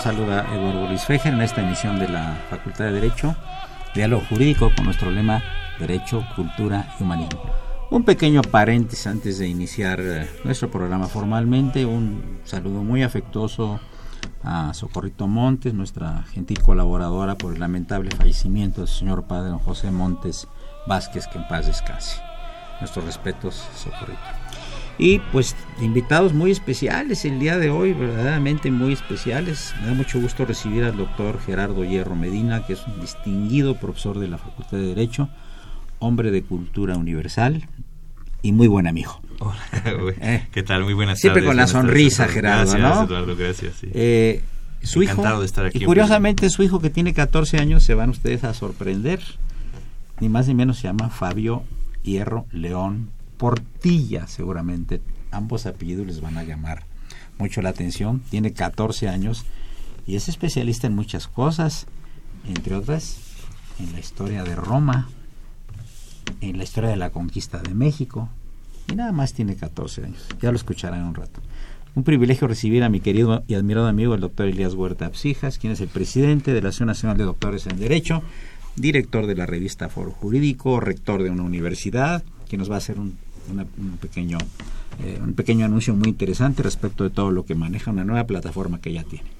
Los saluda Eduardo Luis Fejer en esta emisión de la Facultad de Derecho, Diálogo Jurídico con nuestro lema Derecho, Cultura y Humanismo. Un pequeño paréntesis antes de iniciar eh, nuestro programa formalmente, un saludo muy afectuoso a Socorrito Montes, nuestra gentil colaboradora por el lamentable fallecimiento del señor padre José Montes Vázquez, que en paz descanse. Nuestros respetos, Socorrito. Y pues invitados muy especiales el día de hoy, verdaderamente muy especiales. Me da mucho gusto recibir al doctor Gerardo Hierro Medina, que es un distinguido profesor de la Facultad de Derecho, hombre de cultura universal y muy buen amigo. Hola, eh. ¿qué tal? Muy buenas Siempre con la sonrisa, Gerardo, gracias, Eduardo, gracias. Eh, su Encantado hijo, de estar aquí. Y curiosamente su hijo que tiene 14 años, se van ustedes a sorprender, ni más ni menos se llama Fabio Hierro León Portilla, seguramente. Ambos apellidos les van a llamar mucho la atención. Tiene 14 años y es especialista en muchas cosas, entre otras en la historia de Roma, en la historia de la conquista de México. Y nada más tiene 14 años. Ya lo escucharán en un rato. Un privilegio recibir a mi querido y admirado amigo el doctor Elías Huerta Absijas, quien es el presidente de la Asociación Nacional de Doctores en Derecho, director de la revista Foro Jurídico, rector de una universidad, quien nos va a hacer un un, pequeño, eh, un pequeño anuncio muy interesante respecto de todo lo que maneja una nueva plataforma que ya tiene.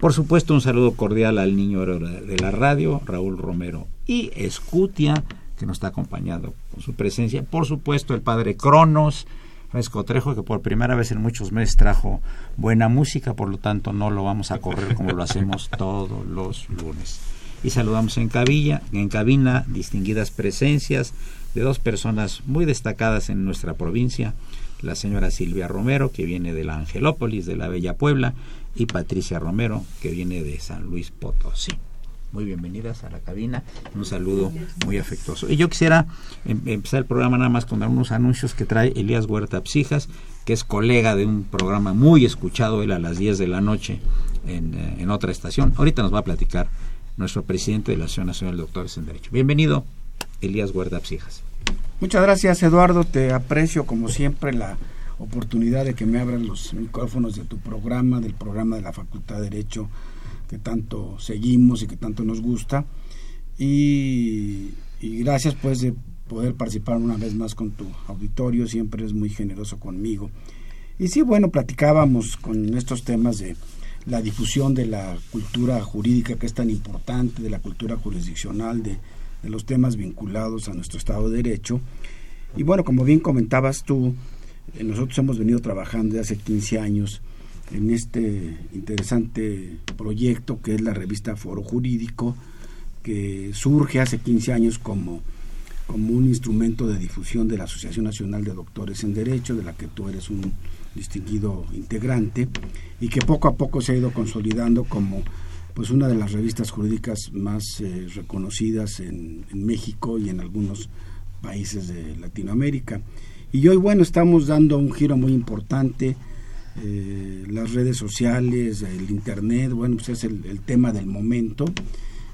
Por supuesto, un saludo cordial al niño de la radio, Raúl Romero y Escutia, que nos está acompañando con su presencia. Por supuesto, el padre Cronos, Fresco Trejo, que por primera vez en muchos meses trajo buena música, por lo tanto no lo vamos a correr como lo hacemos todos los lunes. Y saludamos en, cabilla, en cabina distinguidas presencias de dos personas muy destacadas en nuestra provincia, la señora Silvia Romero, que viene de la Angelópolis, de la Bella Puebla, y Patricia Romero, que viene de San Luis Potosí. Muy bienvenidas a la cabina, un saludo muy afectuoso. Y yo quisiera em, empezar el programa nada más con algunos anuncios que trae Elías Huerta Psijas, que es colega de un programa muy escuchado, él a las 10 de la noche en, eh, en otra estación. Ahorita nos va a platicar nuestro presidente de la Asociación Nacional de Doctores en Derecho. Bienvenido, Elías Guarda Psijas. Muchas gracias, Eduardo. Te aprecio como siempre la oportunidad de que me abran los micrófonos de tu programa, del programa de la Facultad de Derecho que tanto seguimos y que tanto nos gusta. Y, gracias pues de poder participar una vez más con tu auditorio, siempre es muy generoso conmigo. Y sí, bueno, platicábamos con estos temas de la difusión de la cultura jurídica que es tan importante, de la cultura jurisdiccional, de de los temas vinculados a nuestro Estado de Derecho. Y bueno, como bien comentabas tú, eh, nosotros hemos venido trabajando desde hace 15 años en este interesante proyecto que es la revista Foro Jurídico, que surge hace 15 años como, como un instrumento de difusión de la Asociación Nacional de Doctores en Derecho, de la que tú eres un distinguido integrante, y que poco a poco se ha ido consolidando como pues una de las revistas jurídicas más eh, reconocidas en, México y en algunos países de Latinoamérica. Y hoy, bueno, estamos dando un giro muy importante. Eh, las redes sociales, el Internet, bueno, pues es el, tema del momento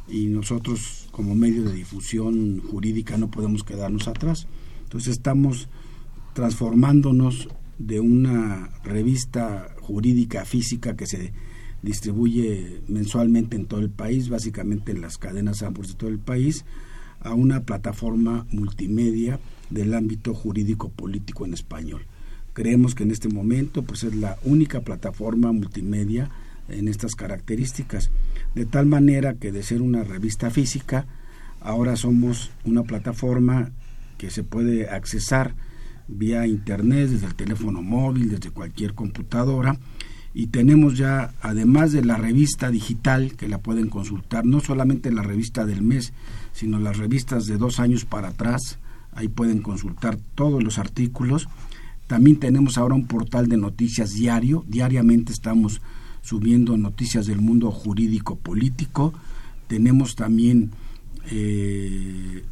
y nosotros como medio de difusión jurídica no podemos quedarnos atrás. Entonces estamos transformándonos de una revista jurídica física que se distribuye mensualmente en todo el país, básicamente en las cadenas Ambos de todo el país, a una plataforma multimedia del ámbito jurídico político en español. Creemos que en este momento pues es la única plataforma multimedia en estas características, de tal manera que de ser una revista física, ahora somos una plataforma que se puede accesar vía internet, desde el teléfono móvil, desde cualquier computadora, y tenemos ya, además de la revista digital, que la pueden consultar, no solamente la revista del mes, sino las revistas de dos años para atrás, ahí pueden consultar todos los artículos. También tenemos ahora un portal de noticias diario, diariamente estamos subiendo noticias del mundo jurídico político. Tenemos también, eh,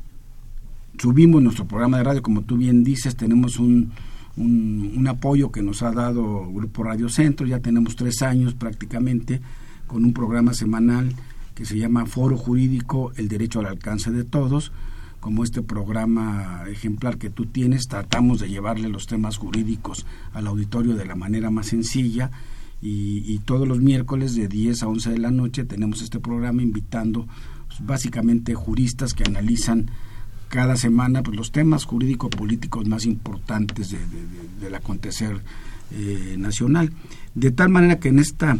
subimos nuestro programa de radio, como tú bien dices, tenemos un, un, apoyo que nos ha dado Grupo Radio Centro, ya tenemos tres años prácticamente con un programa semanal que se llama Foro Jurídico, el derecho al alcance de todos, como este programa ejemplar que tú tienes, tratamos de llevarle los temas jurídicos al auditorio de la manera más sencilla y, todos los miércoles de 10 a 11 de la noche tenemos este programa invitando pues, básicamente juristas que analizan cada semana pues, los temas jurídico-políticos más importantes del acontecer eh, nacional. De tal manera que en esta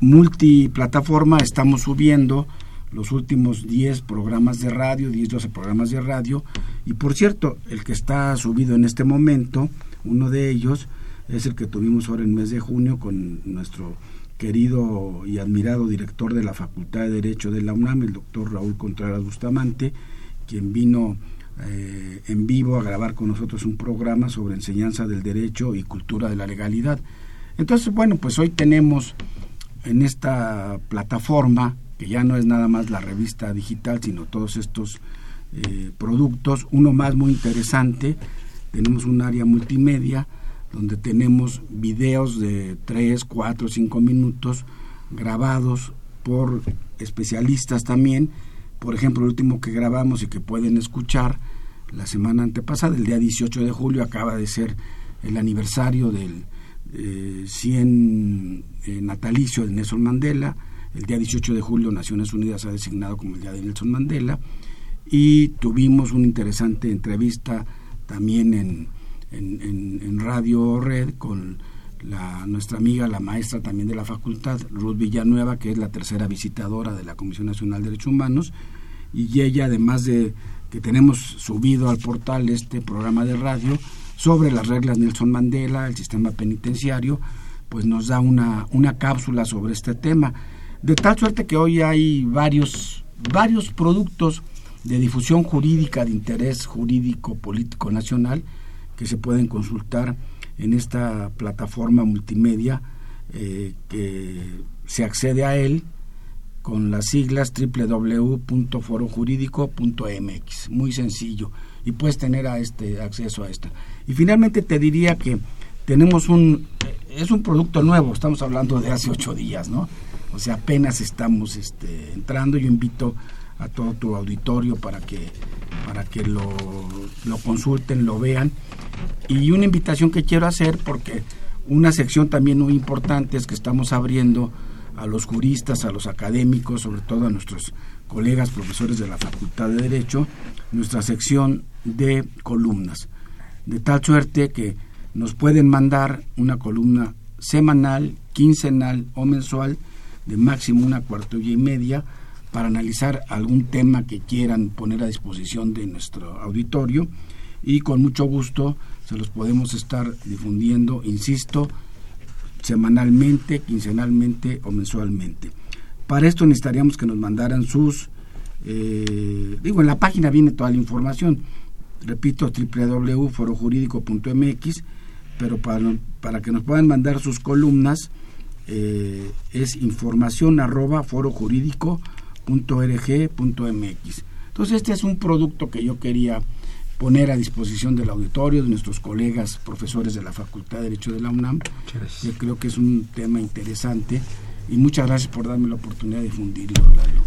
multiplataforma estamos subiendo los últimos 10 programas de radio, 10, 12 programas de radio. Y por cierto, el que está subido en este momento, uno de ellos, es el que tuvimos ahora en el mes de junio con nuestro querido y admirado director de la Facultad de Derecho de la UNAM, el doctor Raúl Contreras Bustamante, quien vino eh, en vivo a grabar con nosotros un programa sobre enseñanza del derecho y cultura de la legalidad. Entonces, bueno, pues hoy tenemos en esta plataforma, que ya no es nada más la revista digital, sino todos estos eh, productos, uno más muy interesante, tenemos un área multimedia, donde tenemos videos de 3, 4, 5 minutos grabados por especialistas también, por ejemplo, el último que grabamos y que pueden escuchar la semana antepasada, el día 18 de julio, acaba de ser el aniversario del 100 eh, eh, natalicio de Nelson Mandela. El día 18 de julio Naciones Unidas ha designado como el Día de Nelson Mandela. Y tuvimos una interesante entrevista también en, en Radio Red con la, nuestra amiga, la maestra también de la facultad, Ruth Villanueva, que es la tercera visitadora de la Comisión Nacional de Derechos Humanos, y ella, además de que tenemos subido al portal este programa de radio sobre las reglas Nelson Mandela, el sistema penitenciario, pues nos da una, una cápsula sobre este tema. De tal suerte que hoy hay varios, varios productos de difusión jurídica de interés jurídico político nacional que se pueden consultar en esta plataforma multimedia eh, que se accede a él con las siglas www.forojurídico.mx. Muy sencillo. Y puedes tener a este acceso a esto. Y finalmente te diría que tenemos un... Es un producto nuevo, estamos hablando de hace ocho días, ¿no? O sea, apenas estamos este, entrando. Yo invito a todo tu auditorio para que, para que lo, lo consulten, lo vean y una invitación que quiero hacer, porque una sección también muy importante es que estamos abriendo a los juristas, a los académicos, sobre todo a nuestros colegas profesores de la Facultad de Derecho, nuestra sección de columnas. De tal suerte que nos pueden mandar una columna semanal, quincenal o mensual de máximo una cuartilla y media para analizar algún tema que quieran poner a disposición de nuestro auditorio y con mucho gusto se los podemos estar difundiendo, insisto, semanalmente, quincenalmente o mensualmente. Para esto necesitaríamos que nos mandaran sus, eh, digo, en la página viene toda la información, repito, www.forojurídico.mx, pero para, para que nos puedan mandar sus columnas, eh, es información forojurídico.org.mx. Entonces este es un producto que yo quería poner a disposición del auditorio, de nuestros colegas profesores de la Facultad de Derecho de la UNAM. Yo creo que es un tema interesante y muchas gracias por darme la oportunidad de difundirlo.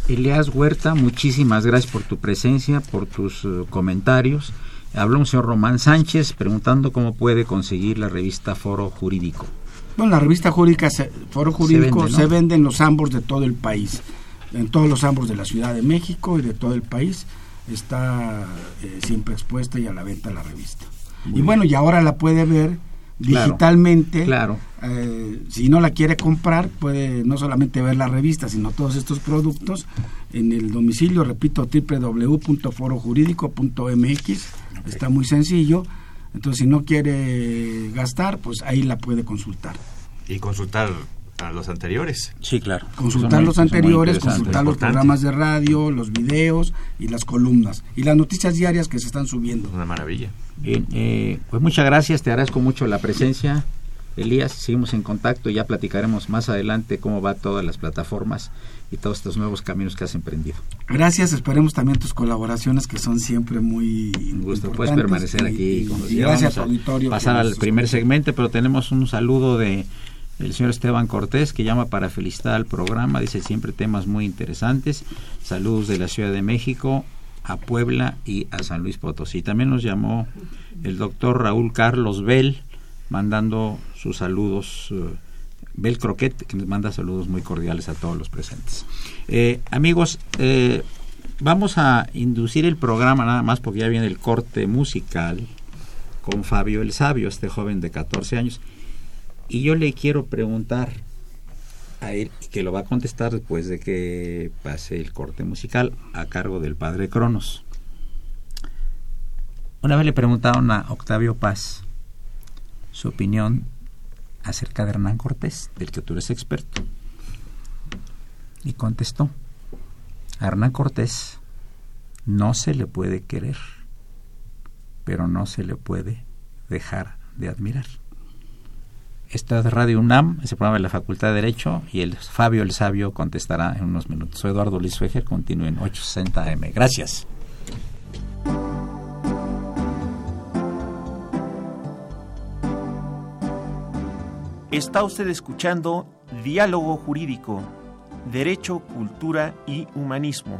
Elias Huerta, muchísimas gracias por tu presencia, por tus eh, comentarios. Habló un señor Román Sánchez preguntando cómo puede conseguir la revista Foro Jurídico. Bueno, la revista jurídica Foro Jurídico se vende, en los ambos de todo el país, en todos los ambos de la Ciudad de México y de todo el país. Está eh, siempre expuesta y a la venta la revista. y bueno, y ahora la puede ver digitalmente. Claro. Eh, si no la quiere comprar, puede no solamente ver la revista, sino todos estos productos en el domicilio, repito, www.forojurídico.mx. Está muy sencillo entonces, si no quiere gastar, pues ahí la puede consultar. Y consultar a los anteriores. Sí, claro. Consultar los anteriores, consultar los programas de radio, los videos y las columnas. Y las noticias diarias que se están subiendo. Una maravilla. Bien, eh, pues muchas gracias, te agradezco mucho la presencia. Elías, seguimos en contacto y ya platicaremos más adelante cómo va todas las plataformas y todos estos nuevos caminos que has emprendido. Gracias, esperemos también tus colaboraciones que son siempre muy un gusto puedes permanecer aquí y, gracias auditorio pasar al primer segmento pero tenemos un saludo de el señor Esteban Cortés que llama para felicitar al programa dice siempre temas muy interesantes saludos de la Ciudad de México a Puebla y a San Luis Potosí también nos llamó el doctor Raúl Carlos Bell mandando sus saludos eh, Bel Croquet, que nos manda saludos muy cordiales a todos los presentes. Eh, amigos, eh, vamos a inducir el programa nada más porque ya viene el corte musical con Fabio el Sabio, este joven de 14 años. Y yo le quiero preguntar a él, que lo va a contestar después de que pase el corte musical a cargo del padre Cronos. Una vez le preguntaron a Octavio Paz su opinión acerca de Hernán Cortés, del que tú eres experto. Y contestó, a Hernán Cortés no se le puede querer, pero no se le puede dejar de admirar. Esta es Radio UNAM, ese programa de la Facultad de Derecho, y el Fabio el Sabio contestará en unos minutos. Soy Eduardo Luis Fejer, continúe en 860 AM. Gracias. Está usted escuchando Diálogo Jurídico, Derecho, Cultura y Humanismo.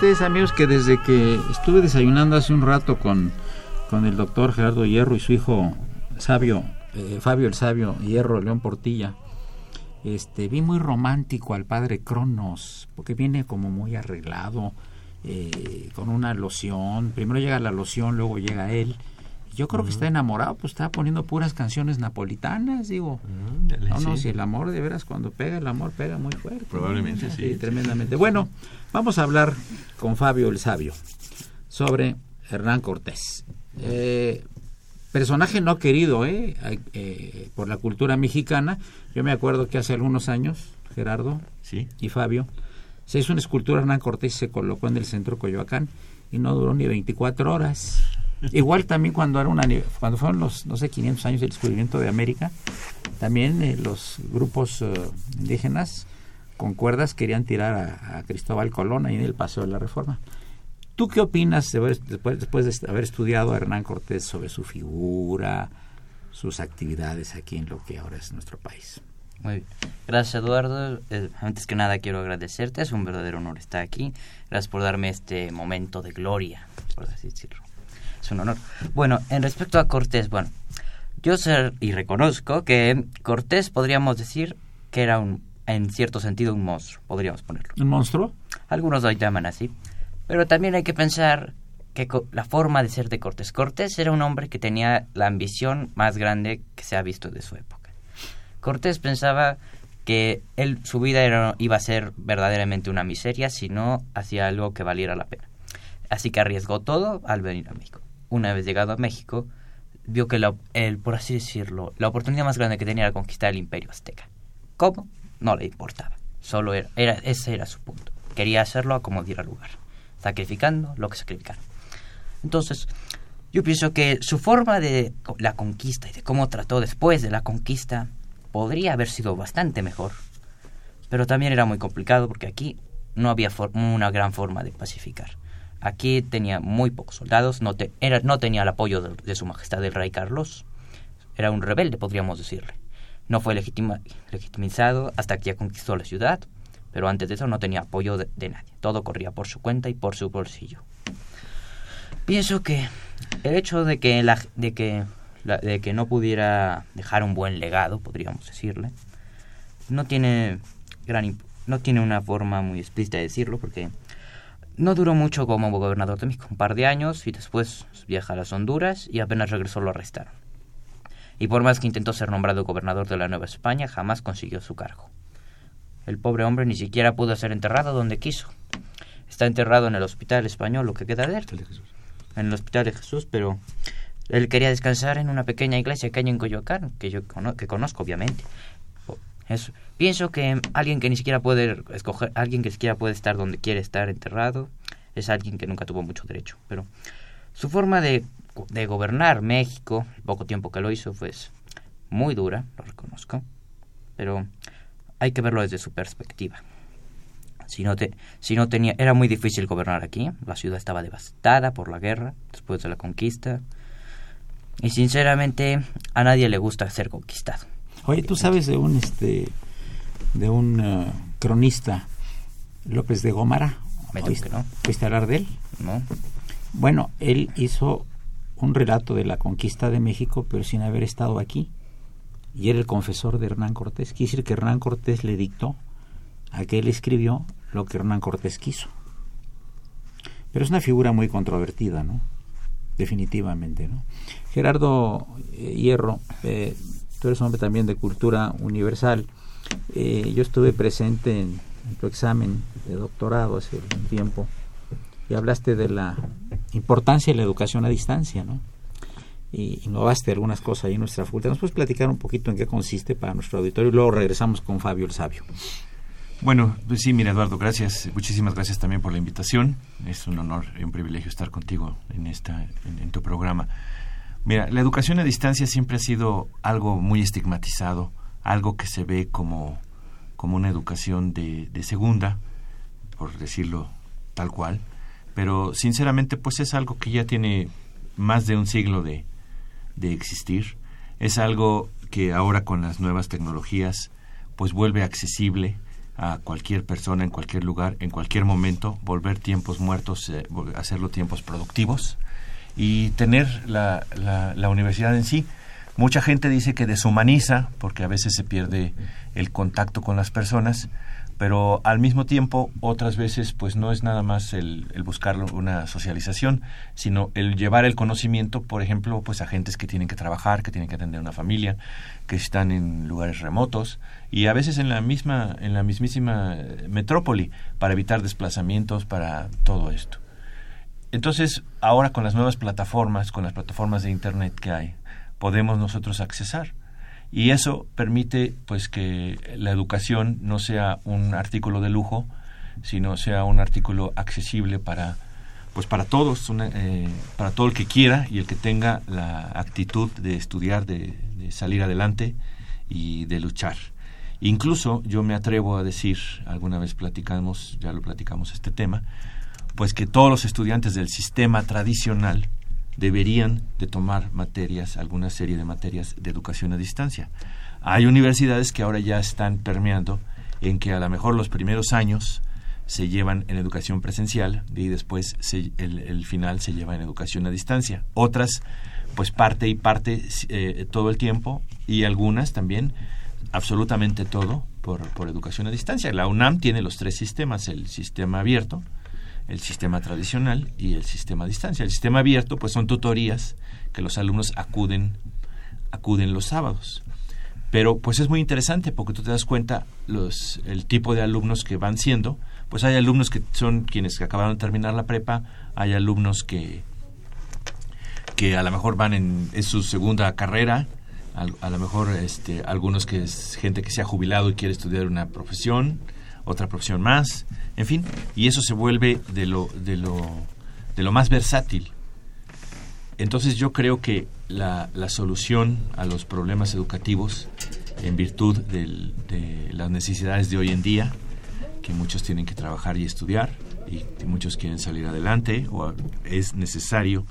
Ustedes amigos que desde que estuve desayunando hace un rato con, con el doctor Gerardo Hierro y su hijo Sabio, eh, Fabio el Sabio Hierro León Portilla, este, vi muy romántico al padre Cronos, porque viene como muy arreglado, eh, con una loción, primero llega la loción, luego llega él, yo creo que está enamorado, pues está poniendo puras canciones napolitanas, digo. no, no, si el amor de veras cuando pega, el amor pega muy fuerte. Probablemente, sí, Tremendamente. Bueno, vamos a hablar con Fabio el Sabio sobre Hernán Cortés. Eh, personaje no querido ¿eh? ¿eh? por la cultura mexicana. Yo me acuerdo que hace algunos años, Gerardo ¿Sí? y Fabio, se hizo una escultura Hernán Cortés y se colocó en el centro Coyoacán y no duró ni 24 horas Igual también cuando, era una, cuando fueron los, no sé, 500 años del descubrimiento de América, también eh, los grupos eh, indígenas con cuerdas querían tirar a, Cristóbal Colón ahí en el Paseo de la Reforma. ¿Tú qué opinas después, después de haber estudiado a Hernán Cortés sobre su figura, sus actividades aquí en lo que ahora es nuestro país? Muy bien. Gracias, Eduardo. Eh, antes que nada, quiero agradecerte. Es un verdadero honor estar aquí. Gracias por darme este momento de gloria, por así decirlo. Es un honor. Bueno, en respecto a Cortés, bueno, yo sé y reconozco que Cortés podríamos decir que era un, en cierto sentido, un monstruo, podríamos ponerlo. ¿Un monstruo? Algunos lo llaman así. Pero también hay que pensar que la forma de ser de Cortés. Cortés era un hombre que tenía la ambición más grande que se ha visto de su época. Cortés pensaba que él, su vida era, iba a ser verdaderamente una miseria si no hacía algo que valiera la pena. Así que arriesgó todo al venir a México. Una vez llegado a México, vio que, la, el, por así decirlo, la oportunidad más grande que tenía era conquistar el imperio azteca. ¿Cómo? No le importaba. Solo era, ese era su punto. Quería hacerlo a como diera lugar, sacrificando lo que sacrificaron. Entonces, yo pienso que su forma de la conquista y de cómo trató después de la conquista podría haber sido bastante mejor, pero también era muy complicado porque aquí no había una gran forma de pacificar. Aquí tenía muy pocos soldados, no, tenía el apoyo de, su majestad el rey Carlos, era un rebelde, podríamos decirle. No fue legitimizado hasta que ya conquistó la ciudad, pero antes de eso no tenía apoyo de, nadie. Todo corría por su cuenta y por su bolsillo. Pienso que el hecho de que, la, de que de que no pudiera dejar un buen legado, podríamos decirle, no tiene gran no tiene una forma muy explícita de decirlo porque no duró mucho como gobernador de México, un par de años y después viaja a las Honduras y apenas regresó lo arrestaron. Y por más que intentó ser nombrado gobernador de la Nueva España, jamás consiguió su cargo. El pobre hombre ni siquiera pudo ser enterrado donde quiso. Está enterrado en el Hospital Español, lo que queda de él. En el Hospital de Jesús, pero él quería descansar en una pequeña iglesia que hay en Coyoacán, que yo que conozco obviamente. Pienso que alguien que ni siquiera puede escoger, alguien que siquiera puede estar donde quiere estar enterrado, es alguien que nunca tuvo mucho derecho. Pero su forma de, gobernar México, poco tiempo que lo hizo, fue muy dura, lo reconozco, pero hay que verlo desde su perspectiva. Si no, te, si no tenía, era muy difícil gobernar aquí, la ciudad estaba devastada por la guerra, después de la conquista, y sinceramente a nadie le gusta ser conquistado. Oye, tú sabes de un este de un uh, cronista López de Gómara. Me que no. ¿Fuiste a hablar de él? No. Bueno, él hizo un relato de la conquista de México, pero sin haber estado aquí. Y era el confesor de Hernán Cortés. Quiere decir que Hernán Cortés le dictó a que él escribió lo que Hernán Cortés quiso. Pero es una figura muy controvertida, ¿no? definitivamente. ¿no? Gerardo eh, Hierro, eh, tú eres hombre también de cultura universal. Eh, yo estuve presente en, tu examen de doctorado hace un tiempo y hablaste de la importancia de la educación a distancia, ¿no? Y innovaste algunas cosas ahí en nuestra facultad. ¿Nos puedes platicar un poquito en qué consiste para nuestro auditorio? Y luego regresamos con Fabio el Sabio. Bueno, pues sí, mira Eduardo, gracias. Muchísimas gracias también por la invitación. Es un honor y un privilegio estar contigo en, esta, en, tu programa. Mira, la educación a distancia siempre ha sido algo muy estigmatizado, algo que se ve como, como una educación de, segunda, por decirlo tal cual, pero sinceramente pues es algo que ya tiene más de un siglo de, de existir. Es algo que ahora con las nuevas tecnologías pues vuelve accesible, a cualquier persona en cualquier lugar, en cualquier momento, volver tiempos muertos, eh, hacerlo tiempos productivos y tener la, la, universidad en sí. Mucha gente dice que deshumaniza porque a veces se pierde el contacto con las personas, pero al mismo tiempo otras veces pues no es nada más el, el, buscar una socialización, sino el llevar el conocimiento, por ejemplo, pues a gentes que tienen que trabajar, que tienen que atender una familia, que están en lugares remotos y a veces en la misma en la mismísima metrópoli para evitar desplazamientos para todo esto. Entonces, ahora con las nuevas plataformas, con las plataformas de internet que hay, podemos nosotros accesar y eso permite pues que la educación no sea un artículo de lujo, sino sea un artículo accesible para pues para todos, eh, para todo el que quiera y el que tenga la actitud de estudiar, de, salir adelante y de luchar. Incluso yo me atrevo a decir, alguna vez platicamos, ya lo platicamos este tema, pues que todos los estudiantes del sistema tradicional deberían de tomar materias, alguna serie de materias de educación a distancia. Hay universidades que ahora ya están permeando en que a lo mejor los primeros años se llevan en educación presencial y después el, final se lleva en educación a distancia. Otras, pues parte y parte eh, todo el tiempo y algunas también absolutamente todo por, por educación a distancia. La UNAM tiene los tres sistemas, el sistema abierto, el sistema tradicional y el sistema a distancia. El sistema abierto pues son tutorías que los alumnos acuden acuden los sábados. Pero pues es muy interesante porque tú te das cuenta los el tipo de alumnos que van siendo pues hay alumnos que son quienes acabaron de terminar la prepa, hay alumnos que, que a lo mejor van en, su segunda carrera, a, lo mejor este, algunos que es gente que se ha jubilado y quiere estudiar una profesión, otra profesión más, en fin, y eso se vuelve de lo, de lo, de lo más versátil. Entonces yo creo que la, la solución a los problemas educativos en virtud de las necesidades de hoy en día que muchos tienen que trabajar y estudiar y muchos quieren salir adelante o es necesario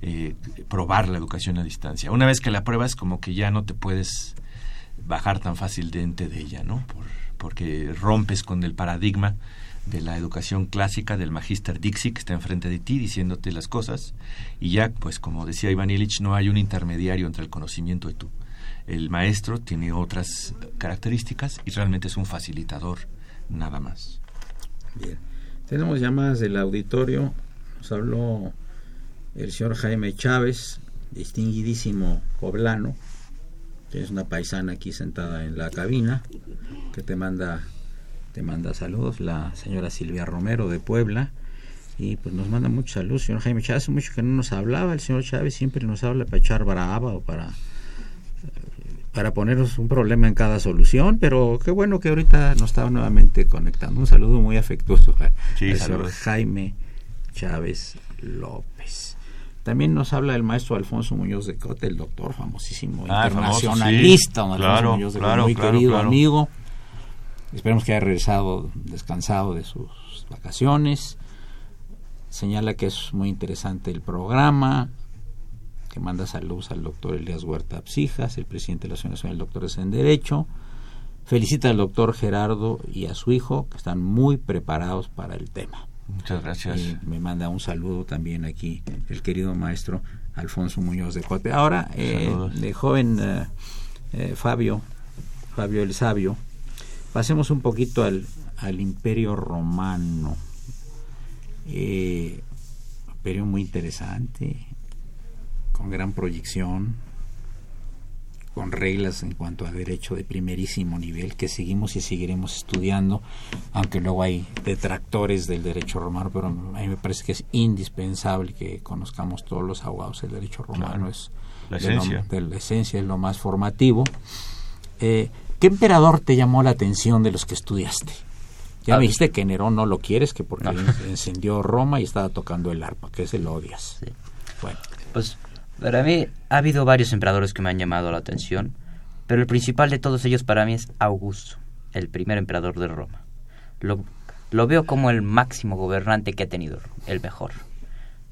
eh, probar la educación a distancia. Una vez que la pruebas, como que ya no te puedes bajar tan fácilmente de ella, ¿no? porque rompes con el paradigma de la educación clásica del magister Dixie que está enfrente de ti diciéndote las cosas y ya, pues como decía Iván Illich, no hay un intermediario entre el conocimiento y tú. El maestro tiene otras características y realmente es un facilitador nada más. Bien. Tenemos llamadas del auditorio. Nos habló el señor Jaime Chávez, distinguidísimo poblano, que es una paisana aquí sentada en la cabina, que te manda, te manda saludos, la señora Silvia Romero de Puebla, y pues nos manda muchos saludos, señor Jaime Chávez, hace mucho que no nos hablaba, el señor Chávez siempre nos habla para echar brava o para para ponernos un problema en cada solución, pero qué bueno que ahorita nos estaba nuevamente conectando. Un saludo muy afectuoso al Jaime Chávez López. También nos habla el maestro Alfonso Muñoz de Cote, el doctor famosísimo ah, internacionalista, Muñoz de muy querido amigo. Esperemos que haya regresado descansado de sus vacaciones. Señala que es muy interesante el programa, que manda saludos al doctor Elías Huerta Psijas, el presidente de la Asociación Nacional de Doctores en Derecho. Felicita al doctor Gerardo y a su hijo, que están muy preparados para el tema. Muchas gracias. Y me manda un saludo también aquí el querido maestro Alfonso Muñoz de Cote. Ahora, eh, de joven eh, eh, Fabio, Fabio el Sabio, pasemos un poquito al, al Imperio Romano. imperio muy interesante, con gran proyección, con reglas en cuanto a derecho de primerísimo nivel que seguimos y seguiremos estudiando, aunque luego hay detractores del derecho romano, pero a mí me parece que es indispensable que conozcamos todos los abogados del derecho romano, es la esencia. De, la esencia es lo más formativo. Eh, ¿Qué emperador te llamó la atención de los que estudiaste? Ya me dijiste que Nerón no lo quieres, que porque encendió Roma y estaba tocando el arpa, que ese lo odias. Bueno. Pues para mí ha habido varios emperadores que me han llamado la atención, pero el principal de todos ellos para mí es Augusto, el primer emperador de Roma. Lo, lo veo como el máximo gobernante que ha tenido, el mejor.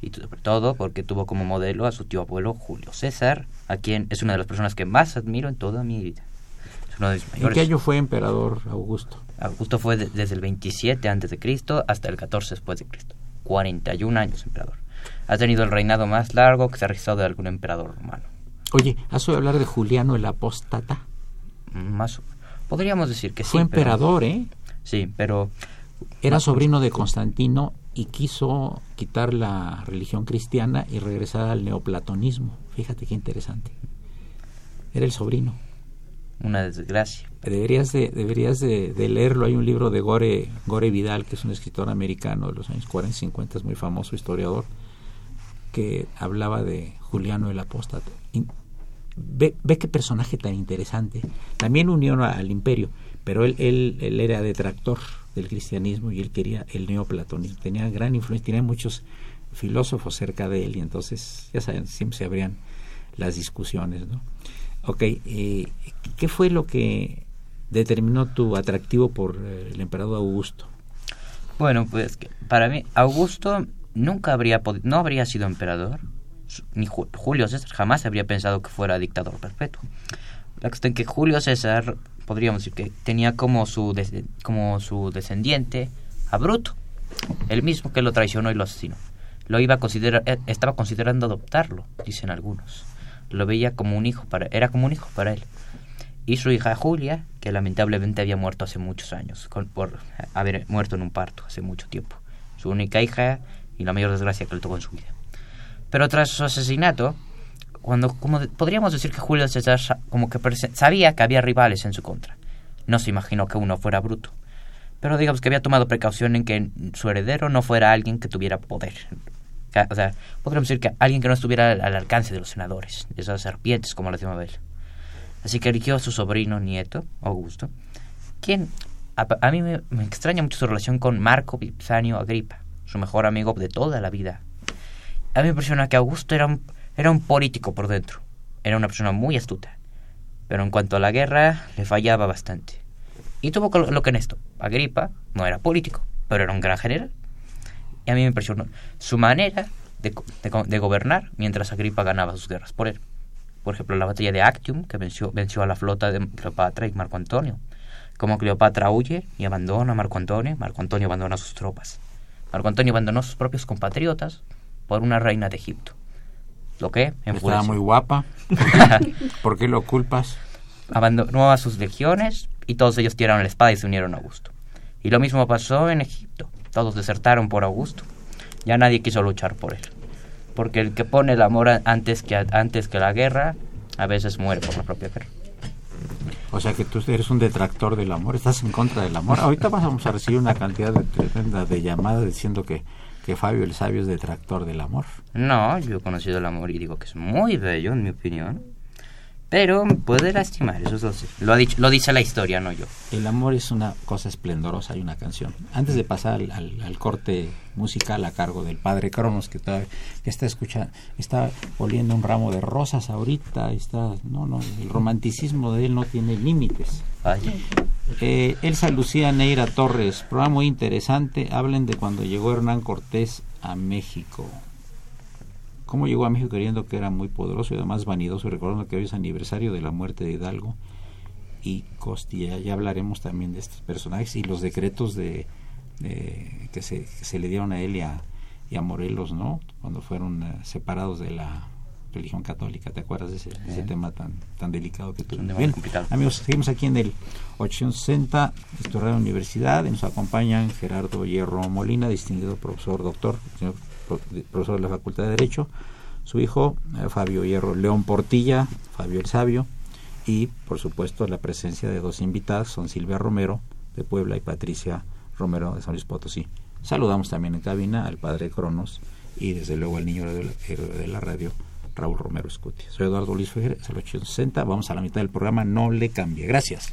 Y sobre todo porque tuvo como modelo a su tío abuelo Julio César, a quien es una de las personas que más admiro en toda mi vida. ¿En qué año fue emperador Augusto? Augusto fue desde el 27 antes de Cristo hasta el 14 después de Cristo. 41 años emperador ha tenido el reinado más largo que se ha registrado de algún emperador romano. Oye, ¿has oído hablar de Juliano el Apóstata? Más, podríamos decir que sí. Fue emperador, ¿eh? Sí, pero... Era sobrino de Constantino y quiso quitar la religión cristiana y regresar al neoplatonismo. Fíjate qué interesante. Era el sobrino. Una desgracia. Deberías de, deberías de, leerlo. Hay un libro de Gore, Gore Vidal, que es un escritor americano de los años 40 y 50, es muy famoso historiador, que hablaba de Juliano el Apóstata. Ve, ve qué personaje tan interesante. También unió al imperio, pero él, él, él era detractor del cristianismo y él quería el neoplatonismo. Tenía gran influencia, tenía muchos filósofos cerca de él y entonces, ya saben, siempre se abrían las discusiones, ¿no? Ok, eh, ¿qué fue lo que determinó tu atractivo por eh, el emperador Augusto? Bueno, pues para mí Augusto nunca habría no habría sido emperador, ni Julio César jamás habría pensado que fuera dictador perpetuo. La cuestión que Julio César podríamos decir que tenía como su como su descendiente a Bruto, el mismo que lo traicionó y lo asesinó. Lo iba a considerar eh, estaba considerando adoptarlo, dicen algunos. Lo veía como un hijo para era como un hijo para él y su hija Julia, que lamentablemente había muerto hace muchos años, por haber muerto en un parto hace mucho tiempo. Su única hija y la mayor desgracia que le tocó en su vida. Pero tras su asesinato, cuando como podríamos decir que Julio César como que sabía que había rivales en su contra. No se imaginó que uno fuera bruto. Pero digamos que había tomado precaución en que su heredero no fuera alguien que tuviera poder. O sea, podríamos decir que alguien que no estuviera al alcance de los senadores, de esas serpientes como la llamaba él. Así que eligió a su sobrino nieto, Augusto, quien a, mí me, extraña mucho su relación con Marco Vipsanio Agripa, su mejor amigo de toda la vida. A mí me impresiona que Augusto era un, era un político por dentro, era una persona muy astuta, pero en cuanto a la guerra le fallaba bastante. Y tuvo lo que en esto, Agripa no era político, pero era un gran general. Y a mí me impresionó su manera de, de gobernar mientras Agripa ganaba sus guerras por él por ejemplo, la batalla de Actium, que venció, venció a la flota de Cleopatra y Marco Antonio. Como Cleopatra huye y abandona a Marco Antonio, Marco Antonio abandona a sus tropas. Marco Antonio abandonó a sus propios compatriotas por una reina de Egipto. ¿Lo que? Estaba muy guapa. ¿Por qué lo culpas? Abandonó a sus legiones y todos ellos tiraron la espada y se unieron a Augusto. Y lo mismo pasó en Egipto. Todos desertaron por Augusto. Ya nadie quiso luchar por él porque el que pone el amor antes que, antes que la guerra, a veces muere por la propia guerra. O sea que tú eres un detractor del amor, estás en contra del amor. Ahorita vamos a recibir una cantidad de, tremenda de llamadas diciendo que, que Fabio el Sabio es detractor del amor. No, yo he conocido el amor y digo que es muy bello, en mi opinión. Pero puede lastimar, eso lo, ha dicho, lo dice la historia, no yo. El amor es una cosa esplendorosa, hay una canción. Antes de pasar al, corte musical a cargo del padre Cronos, que, está escuchando, está oliendo un ramo de rosas ahorita, está, no, no, el romanticismo de él no tiene límites. Eh, Elsa Lucía Neira Torres, programa muy interesante, hablen de cuando llegó Hernán Cortés a México cómo llegó a México queriendo que era muy poderoso y además vanidoso, recordando que hoy es aniversario de la muerte de Hidalgo y Costilla. Ya hablaremos también de estos personajes y los decretos de, que, se, le dieron a él y a, Morelos, ¿no? Cuando fueron eh, separados de la religión católica. ¿Te acuerdas de ese, tema tan tan delicado que tuvimos? Bien, amigos, seguimos aquí en el 860, de la Universidad. Y nos acompañan Gerardo Hierro Molina, distinguido profesor, doctor, señor profesor de la Facultad de Derecho, su hijo eh, Fabio Hierro León Portilla, Fabio el Sabio, y por supuesto la presencia de dos invitadas, son Silvia Romero de Puebla y Patricia Romero de San Luis Potosí. Saludamos también en cabina al padre Cronos y desde luego al niño de la, radio, Raúl Romero Escuti. Soy Eduardo Luis Fejer, es el 860, vamos a la mitad del programa, no le cambie. Gracias.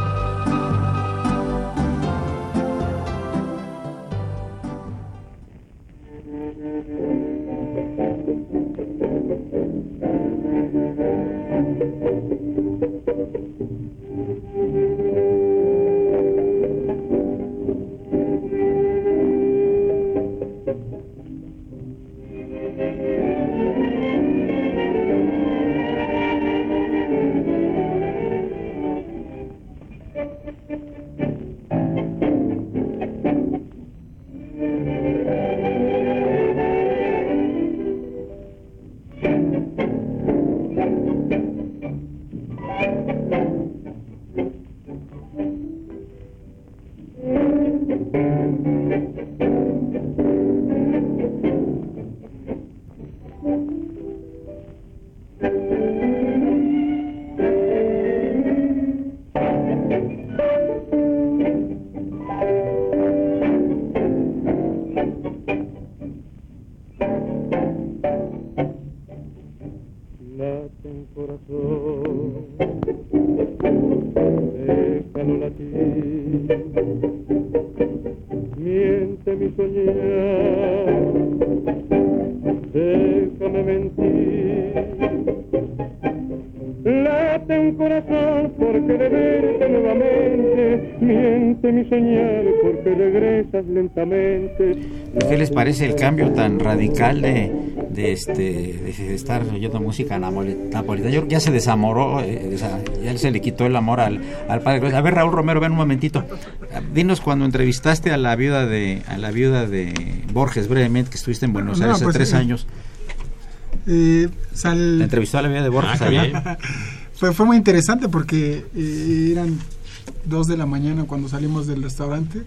corazón. Déjalo latir, miente mi soñar, déjame mentir. Late un corazón porque de verte nuevamente, miente mi soñar porque regresas lentamente. ¿Qué les parece el cambio tan radical de de este de estar oyendo música napolitana? Yo ya se desamoró, eh, ya se le quitó el amor al, al padre. A ver, Raúl Romero, ven un momentito. Dinos cuando entrevistaste a la viuda de a la viuda de Borges brevemente que estuviste en Buenos Aires hace pues, tres años. Eh, La entrevistó a la vida de Borges ah, fue, fue muy interesante porque eh, eran dos de la mañana cuando salimos del restaurante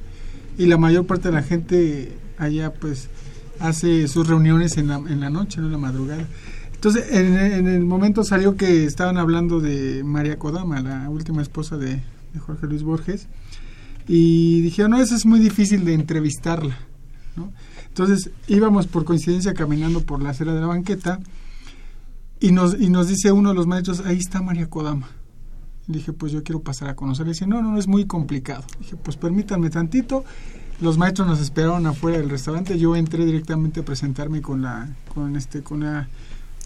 y la mayor parte de la gente allá pues hace sus reuniones en la, en la noche, en la madrugada. Entonces, en, el momento salió que estaban hablando de María Kodama, la última esposa de, Jorge Luis Borges, y dijeron, no, eso es muy difícil de entrevistarla, ¿no? Entonces íbamos por coincidencia caminando por la acera de la banqueta y nos, y nos dice uno de los maestros, ahí está María Kodama. dije, pues yo quiero pasar a conocerla. Y dice, no, no, no, es muy complicado. dije, pues permítanme tantito. Los maestros nos esperaron afuera del restaurante. Yo entré directamente a presentarme con la, con este, con la,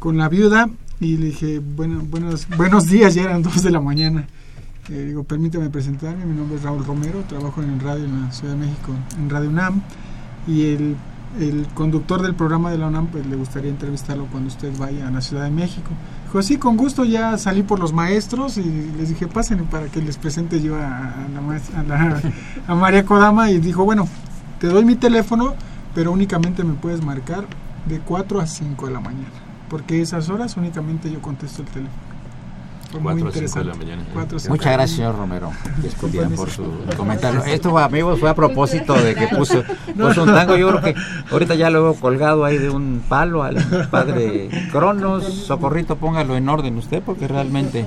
con la viuda y le dije, bueno, buenos, buenos días, ya eran dos de la mañana. Eh, digo, permítame presentarme, mi nombre es Raúl Romero, trabajo en el radio en la Ciudad de México, en Radio UNAM, y el el conductor del programa de la UNAM pues le gustaría entrevistarlo cuando usted vaya a la Ciudad de México. Dijo, sí, con gusto ya salí por los maestros y les dije, pasen para que les presente yo a, la a, María Kodama y dijo, bueno, te doy mi teléfono, pero únicamente me puedes marcar de 4 a 5 de la mañana, porque esas horas únicamente yo contesto el teléfono. Muchas gracias, señor Romero, por su comentario. Esto, amigos, fue a propósito de que puso, puso un tango. Yo creo que ahorita ya lo he colgado ahí de un palo al padre Cronos. Socorrito, póngalo en orden usted, porque realmente.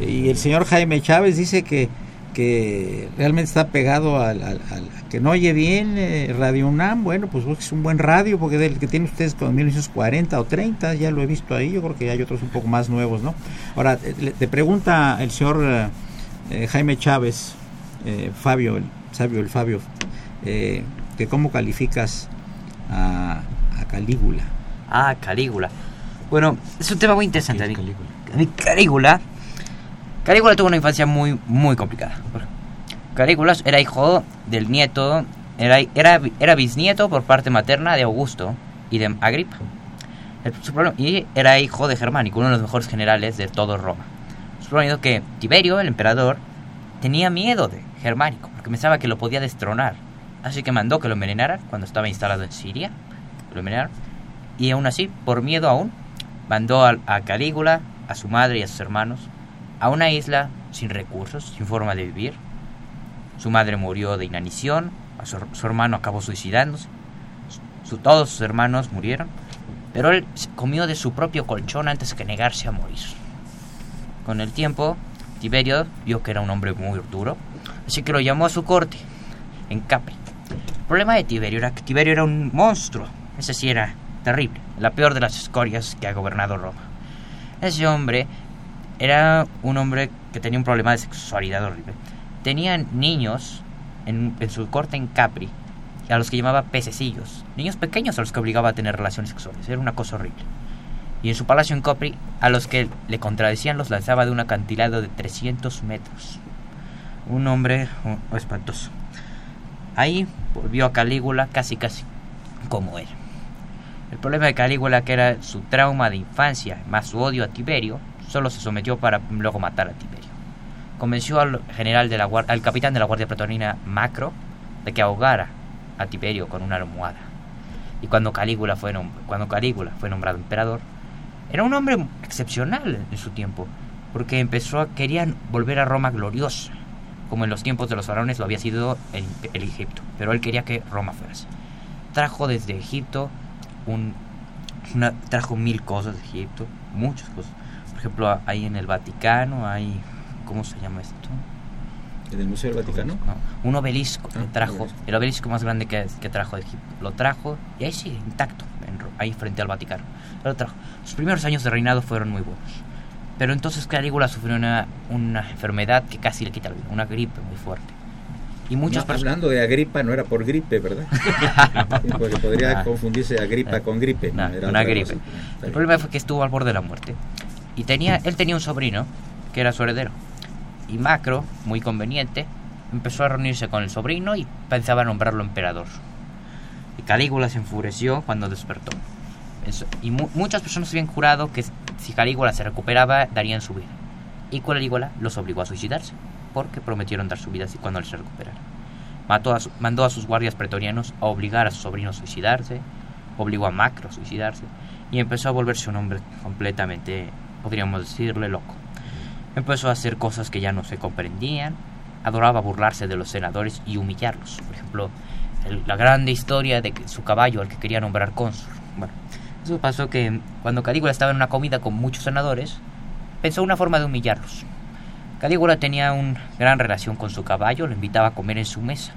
Y el señor Jaime Chávez dice que que realmente está pegado al, que no oye bien eh, Radio UNAM, bueno, pues es un buen radio, porque del que tiene ustedes con 1940 o 30, ya lo he visto ahí, yo creo que hay otros un poco más nuevos, ¿no? Ahora, te, pregunta el señor eh, eh, Jaime Chávez, Fabio, el sabio, el Fabio, que cómo calificas a, Calígula. Ah, Calígula. Bueno, es un tema muy interesante. A mí, Calígula Calígula tuvo una infancia muy, muy complicada. Calígula era hijo del nieto, era, era, era bisnieto por parte materna de Augusto y de Agripa. y era hijo de Germánico, uno de los mejores generales de todo Roma. Suponiendo que Tiberio, el emperador, tenía miedo de Germánico, porque pensaba que lo podía destronar. Así que mandó que lo envenenaran cuando estaba instalado en Siria. Lo. Y aún así, por miedo aún, mandó a Calígula, a su madre y a sus hermanos a una isla sin recursos, sin forma de vivir. Su madre murió de inanición, su, hermano acabó suicidándose, todos sus hermanos murieron, pero él comió de su propio colchón antes que negarse a morir. Con el tiempo, Tiberio vio que era un hombre muy duro, así que lo llamó a su corte, en Capri. El problema de Tiberio era que Tiberio era un monstruo, ese sí era terrible, la peor de las escorias que ha gobernado Roma. Ese hombre era un hombre que tenía un problema de sexualidad horrible. Tenía niños en, su corte en Capri, a los que llamaba pececillos. Niños pequeños a los que obligaba a tener relaciones sexuales. Era una cosa horrible. Y en su palacio en Capri, a los que le contradecían los lanzaba de un acantilado de 300 metros. Un hombre oh, espantoso. Ahí volvió a Calígula casi casi como él. El problema de Calígula que era su trauma de infancia, más su odio a Tiberio, solo se sometió para luego matar a Tiberio. Convenció al general de al capitán de la Guardia Pretoriana Macro de que ahogara a Tiberio con una almohada. Y cuando Calígula fue, cuando Calígula fue nombrado emperador, era un hombre excepcional en su tiempo, porque empezó a, querían volver a Roma gloriosa, como en los tiempos de los faraones lo había sido el, el Egipto, pero él quería que Roma fuera. Trajo desde Egipto un, trajo mil cosas de Egipto, muchas cosas ejemplo, ahí en el Vaticano hay, ¿cómo se llama esto? ¿En el Museo del Vaticano? un obelisco ah, trajo, el obelisco más grande que, que, trajo de Egipto. Lo trajo y ahí sigue intacto, ahí frente al Vaticano. Lo trajo. Sus primeros años de reinado fueron muy buenos. Pero entonces Calígula sufrió una, una enfermedad que casi le quita la vida, una gripe muy fuerte. Y muchas Hablando de Agripa, no era por gripe, ¿verdad? porque podría ah. confundirse Agripa con gripe. No, una gripe. El problema fue que estuvo al borde de la muerte. Y tenía, él tenía un sobrino que era su heredero. Y Macro, muy conveniente, empezó a reunirse con el sobrino y pensaba nombrarlo emperador. Y Calígula se enfureció cuando despertó. y muchas personas habían jurado que si Calígula se recuperaba, darían su vida. Y Calígula los obligó a suicidarse porque prometieron dar su vida cuando él se recuperara. A mandó a sus guardias pretorianos a obligar a su sobrino a suicidarse, obligó a Macro a suicidarse y empezó a volverse un hombre completamente, podríamos decirle, loco. Empezó a hacer cosas que ya no se comprendían, adoraba burlarse de los senadores y humillarlos. Por ejemplo, la grande historia de su caballo al que quería nombrar cónsul. Eso pasó que cuando Calígula estaba en una comida con muchos senadores, pensó una forma de humillarlos. Calígula tenía una gran relación con su caballo, lo invitaba a comer en su mesa.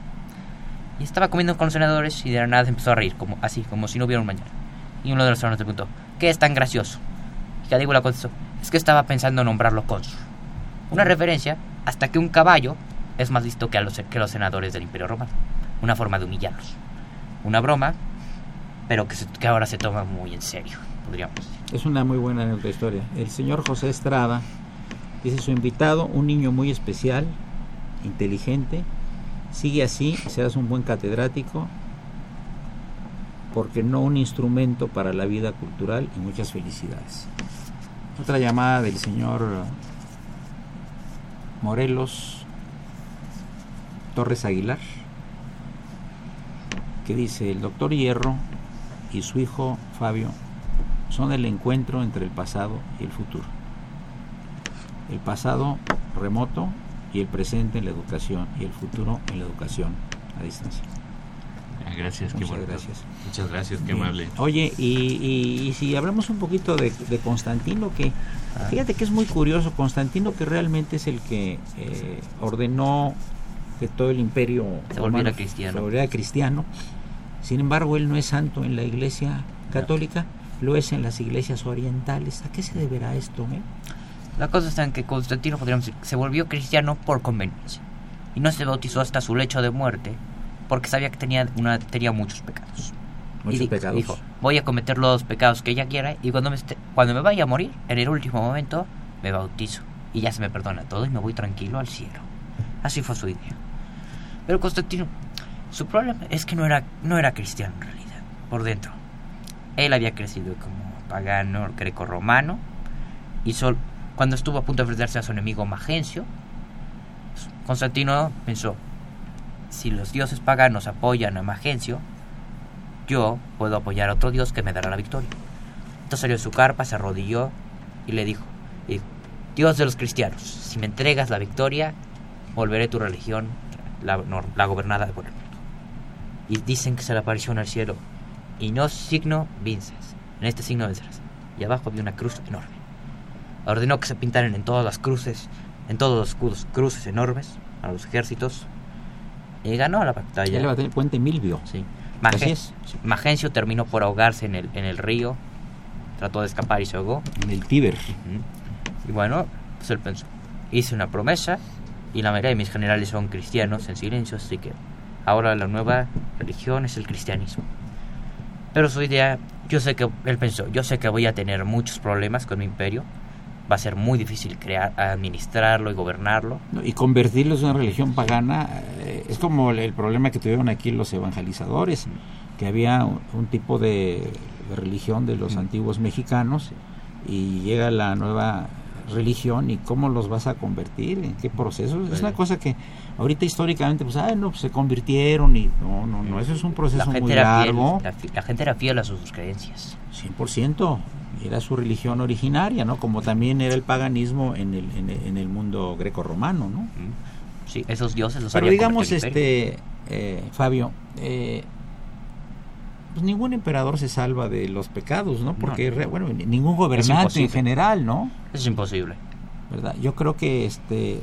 Y estaba comiendo con los senadores y de la nada empezó a reír, como, así, como si no hubiera un mañana. Y uno de los senadores le preguntó, ¿qué es tan gracioso? Calígula contestó, es que estaba pensando en nombrarlo cónsul. Una referencia hasta que un caballo es más listo que, los, que los senadores del Imperio Romano. Una forma de humillarlos. Una broma, pero que, que ahora se toma muy en serio, podríamos decir. Es una muy buena historia. El señor José Estrada Dice su invitado, un niño muy especial, inteligente, sigue así, serás un buen catedrático, porque no un instrumento para la vida cultural y muchas felicidades. Otra llamada del señor Morelos Torres Aguilar, que dice, el doctor Hierro y su hijo Fabio son el encuentro entre el pasado y el futuro el pasado remoto y el presente en la educación y el futuro en la educación a distancia. Gracias, Muchas gracias. Muchas gracias, qué amable. Oye, y, si hablamos un poquito de, Constantino, que ah. fíjate que es muy curioso, Constantino que realmente es el que eh, ordenó que todo el imperio se volviera cristiano. cristiano. Sin embargo, él no es santo en la iglesia católica, lo es en las iglesias orientales. ¿A qué se deberá esto? Eh? La cosa está en que Constantino, podríamos decir, se volvió cristiano por conveniencia. Y no se bautizó hasta su lecho de muerte, porque sabía que tenía, una, tenía muchos pecados. Muchos pecados. Dijo, voy a cometer los pecados que ella quiera y cuando me, cuando me vaya a morir, en el último momento, me bautizo. Y ya se me perdona todo y me voy tranquilo al cielo. Así fue su idea. Pero Constantino, su problema es que no era, no era cristiano en realidad, por dentro. Él había crecido como pagano greco-romano y solo cuando estuvo a punto de enfrentarse a su enemigo Magencio, Constantino pensó, si los dioses paganos apoyan a Magencio, yo puedo apoyar a otro dios que me dará la victoria. Entonces salió de su carpa, se arrodilló y le dijo, Dios de los cristianos, si me entregas la victoria, volveré tu religión, la, la gobernada de mundo. Y dicen que se le apareció en el cielo, y no signo vinces, en este signo vencerás. Y abajo había una cruz enorme ordenó que se pintaran en todas las cruces, en todos los escudos, cruces enormes a los ejércitos. Y ganó la batalla. el puente Milvio. Sí. Magencio terminó por ahogarse en el, en el río. Trató de escapar y se ahogó. En el Tíber. Y bueno, pues él pensó, hice una promesa y la mayoría de mis generales son cristianos en silencio, así que ahora la nueva religión es el cristianismo. Pero su idea, yo sé que él pensó, yo sé que voy a tener muchos problemas con mi imperio, va a ser muy difícil crear, administrarlo y gobernarlo. Y convertirlo en una religión pagana eh, es como el, problema que tuvieron aquí los evangelizadores, que había un, tipo de, religión de los antiguos mexicanos y llega la nueva religión y cómo los vas a convertir, en qué proceso. Es una cosa que ahorita históricamente, pues, ah, no, pues se convirtieron y no, no, no, eso es un proceso muy largo. la, la, gente era fiel a sus creencias. 100% era su religión originaria, ¿no? Como también era el paganismo en el, en el, mundo greco-romano, ¿no? Sí, esos dioses los Pero digamos, este, eh, Fabio, eh, pues ningún emperador se salva de los pecados, ¿no? Porque, bueno, ningún gobernante en general, ¿no? Es imposible. ¿Verdad? Yo creo que, este, eh,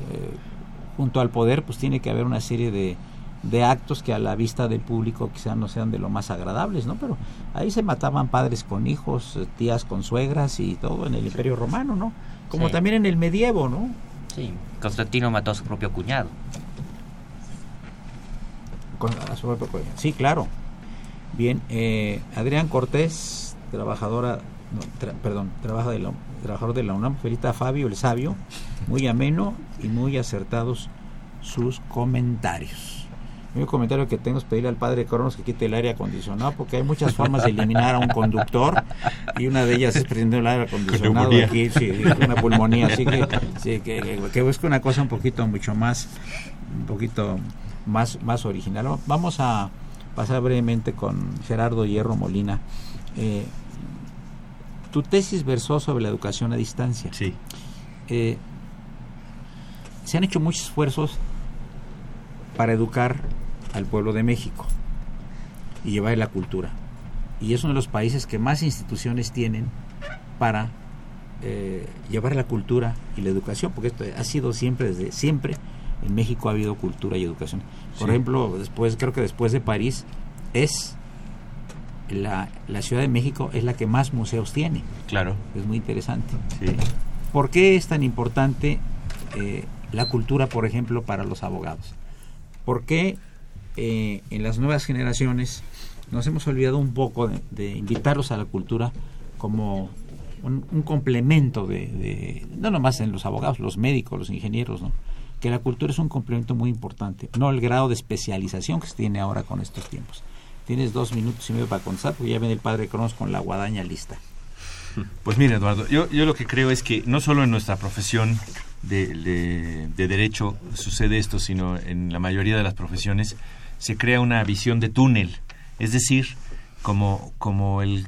junto al poder, pues tiene que haber una serie de de actos que a la vista del público quizá no sean de lo más agradables, ¿no? Pero ahí se mataban padres con hijos, eh, tías con suegras y todo en el Imperio Romano, ¿no? Como también en el medievo, ¿no? Sí, Constantino mató a su propio cuñado. sí, claro. Bien, eh, Adrián Cortés, trabajadora, perdón, trabaja de la, trabajador de la UNAM, Felita Fabio, el sabio, muy ameno y muy acertados sus comentarios. El comentario que tengo es pedirle al padre Cronos que quite el aire acondicionado, porque hay muchas formas de eliminar a un conductor y una de ellas es prendiendo el aire acondicionado aquí, sí, una pulmonía, así que, sí, que, que busque una cosa un poquito mucho más, un poquito más, más original. Vamos a pasar brevemente con Gerardo Hierro Molina. Eh, tu tesis versó sobre la educación a distancia. Sí. Eh, se han hecho muchos esfuerzos para educar al pueblo de México y llevar la cultura. Y es uno de los países que más instituciones tienen para eh, llevar la cultura y la educación, porque esto ha sido siempre, desde siempre, en México ha habido cultura y educación. Por ejemplo, después, creo que después de París, es la, la, Ciudad de México es la que más museos tiene. Claro. Es muy interesante. Sí. ¿Por qué es tan importante eh, la cultura, por ejemplo, para los abogados? ¿Por qué eh, en las nuevas generaciones nos hemos olvidado un poco de, invitarlos a la cultura como un, complemento de, no nomás en los abogados, los médicos, los ingenieros, ¿no? que la cultura es un complemento muy importante, no el grado de especialización que se tiene ahora con estos tiempos. Tienes dos minutos y medio para contestar porque ya viene el padre Cronos con la guadaña lista. Pues mira, Eduardo, yo, yo lo que creo es que no solo en nuestra profesión de, de derecho sucede esto, sino en la mayoría de las profesiones se crea una visión de túnel, es decir, como, como el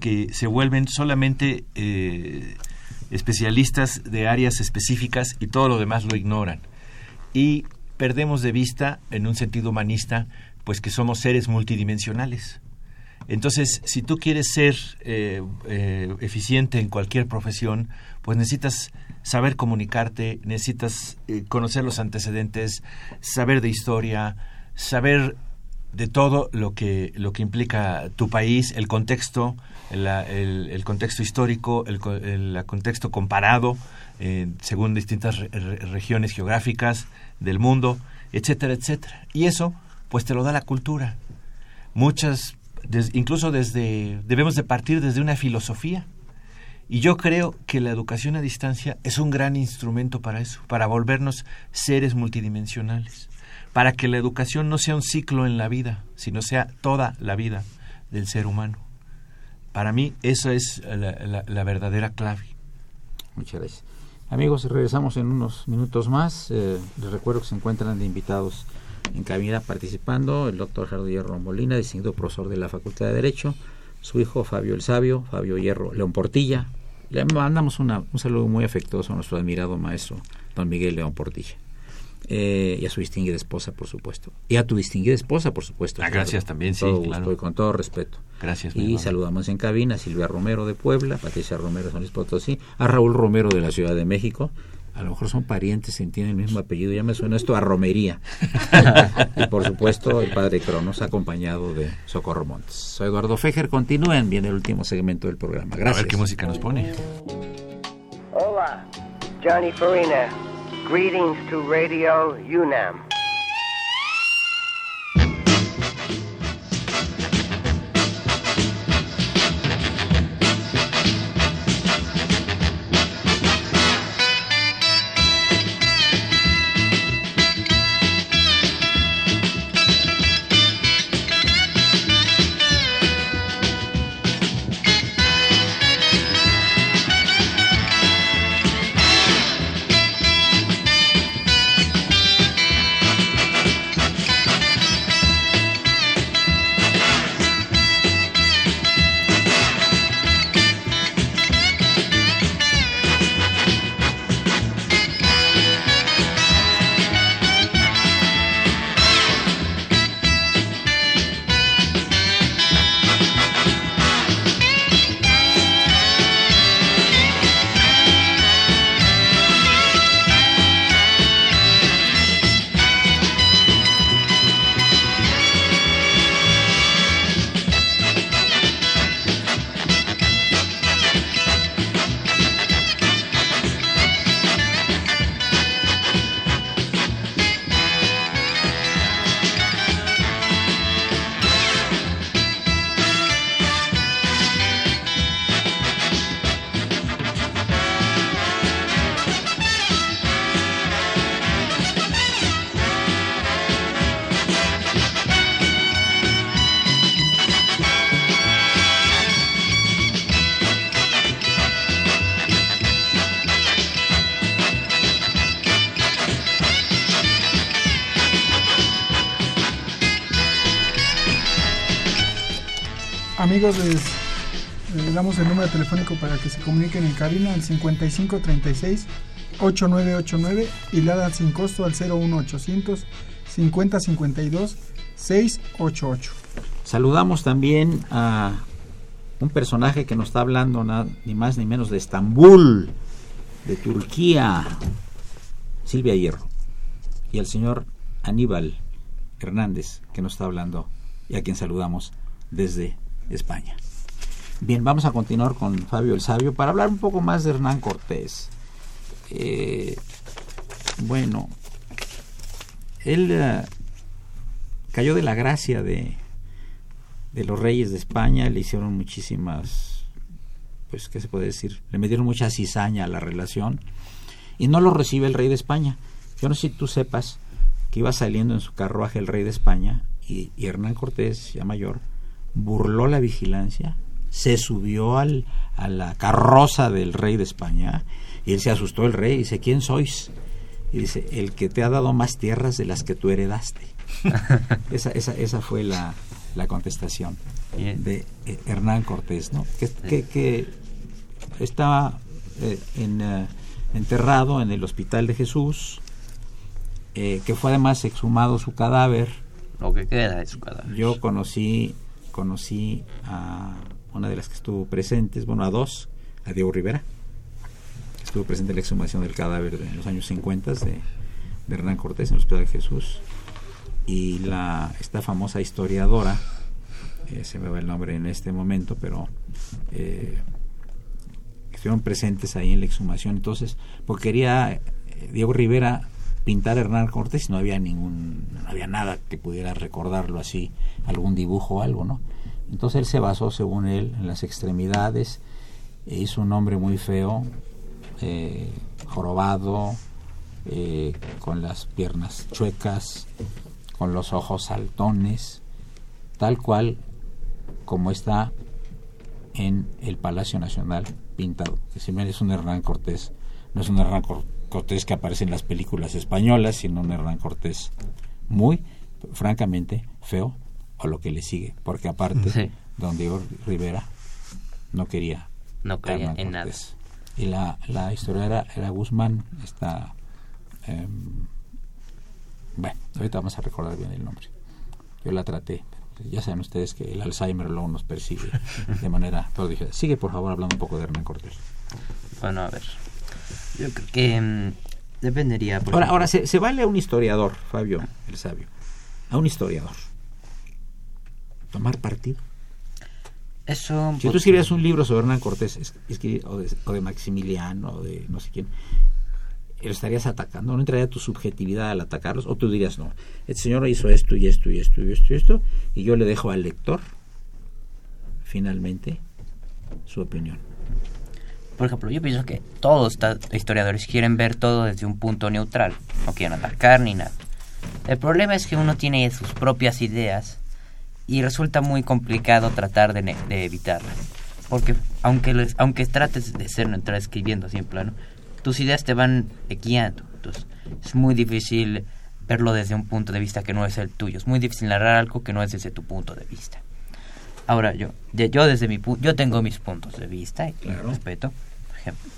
que se vuelven solamente eh, especialistas de áreas específicas y todo lo demás lo ignoran. Y perdemos de vista, en un sentido humanista, pues que somos seres multidimensionales. Entonces, si tú quieres ser eh, eh, eficiente en cualquier profesión, pues necesitas saber comunicarte, necesitas conocer los antecedentes, saber de historia, saber de todo lo que lo que implica tu país, el contexto, el, contexto histórico, el, contexto comparado eh, según distintas regiones geográficas del mundo, etcétera, etcétera. Y eso, pues te lo da la cultura. Muchas, incluso desde debemos de partir desde una filosofía. Y yo creo que la educación a distancia es un gran instrumento para eso, para volvernos seres multidimensionales para que la educación no sea un ciclo en la vida, sino sea toda la vida del ser humano. Para mí eso es la, verdadera clave. Muchas gracias. Amigos, regresamos en unos minutos más. Eh, les recuerdo que se encuentran de invitados en cabina participando el doctor Gerardo Hierro Molina, distinguido profesor de la Facultad de Derecho, su hijo Fabio el Sabio, Fabio Hierro León Portilla. Le mandamos un saludo muy afectuoso a nuestro admirado maestro, don Miguel León Portilla. Eh, y a su distinguida esposa, por supuesto. Y a tu distinguida esposa, por supuesto. Ah, gracias también, sí, claro. y con todo respeto. Gracias. Y saludamos en cabina a Silvia Romero de Puebla, Patricia Romero de San Luis Potosí, a Raúl Romero de la Ciudad de México. A lo mejor son parientes, y tienen el mismo apellido, ya me suena esto a romería. y por supuesto el padre Cronos acompañado de Socorro Montes. Soy Eduardo Fejer, continúen, viene el último segmento del programa. Gracias. A ver qué música nos pone. Hola, Johnny Farina. Greetings to Radio UNAM. Les, damos el número telefónico para que se comuniquen en cabina al 5536 8989 y la dan sin costo al 01800 5052 688. Saludamos también a un personaje que nos está hablando ni más ni menos de Estambul, de Turquía, Silvia Hierro, y al señor Aníbal Hernández, que nos está hablando y a quien saludamos desde España. Bien, vamos a continuar con Fabio el Sabio para hablar un poco más de Hernán Cortés. Eh, bueno, él eh, cayó de la gracia de, de los reyes de España, le hicieron muchísimas, pues, ¿qué se puede decir? Le metieron mucha cizaña a la relación y no lo recibe el rey de España. Yo no sé si tú sepas que iba saliendo en su carruaje el rey de España y, y Hernán Cortés, ya mayor, burló la vigilancia, se subió al, a la carroza del rey de España y él se asustó el rey y dice, ¿quién sois? Y dice, el que te ha dado más tierras de las que tú heredaste. esa, esa, esa fue la, la contestación de eh, Hernán Cortés, ¿no? Que, que, estaba eh, en, eh, enterrado en el Hospital de Jesús, que fue además exhumado su cadáver. Lo que queda de su cadáver. Yo conocí conocí a una de las que estuvo presentes, bueno, a dos, a Diego Rivera, que estuvo presente en la exhumación del cadáver en los años 50 de, Hernán Cortés en el Hospital de Jesús, y la esta famosa historiadora, eh, se me va el nombre en este momento, pero eh, estuvieron presentes ahí en la exhumación, entonces, porque quería eh, Diego Rivera pintar Hernán Cortés no había ningún no había nada que pudiera recordarlo así algún dibujo o algo no entonces él se basó según él en las extremidades e hizo un hombre muy feo eh, jorobado eh, con las piernas chuecas con los ojos saltones tal cual como está en el Palacio Nacional pintado que si es un Hernán Cortés no es un Hernán Cortés Cortés que aparece en las películas españolas, sino un Hernán Cortés muy, francamente, feo, o lo que le sigue, porque aparte, don Diego Rivera no quería. No quería en nada. Y la, la historia era, era Guzmán, está... Em, bueno, ahorita vamos a recordar bien el nombre. Yo la traté, ya saben ustedes que el Alzheimer luego nos persigue de manera prodigiosa. Sigue, por favor, hablando un poco de Hernán Cortés. Bueno, a ver. Yo creo que mm, dependería. ahora, ahora se, vale a un historiador, Fabio, el sabio, a un historiador. Tomar partido. Eso. Si tú escribieras un libro sobre Hernán Cortés, o, de, o de Maximiliano, o de no sé quién, lo estarías atacando, no entraría tu subjetividad al atacarlos, o tú dirías, no, el señor hizo esto y esto y esto y esto y esto, y yo le dejo al lector, finalmente, su opinión por ejemplo, yo pienso que todos los historiadores quieren ver todo desde un punto neutral, no quieren atacar ni nada. El problema es que uno tiene sus propias ideas y resulta muy complicado tratar de, evitarlas. Porque aunque, aunque trates de ser neutral escribiendo así en plano, tus ideas te van guiando. Entonces, es muy difícil verlo desde un punto de vista que no es el tuyo. Es muy difícil narrar algo que no es desde tu punto de vista. Ahora yo, yo desde mi yo tengo mis puntos de vista y respeto. Por ejemplo,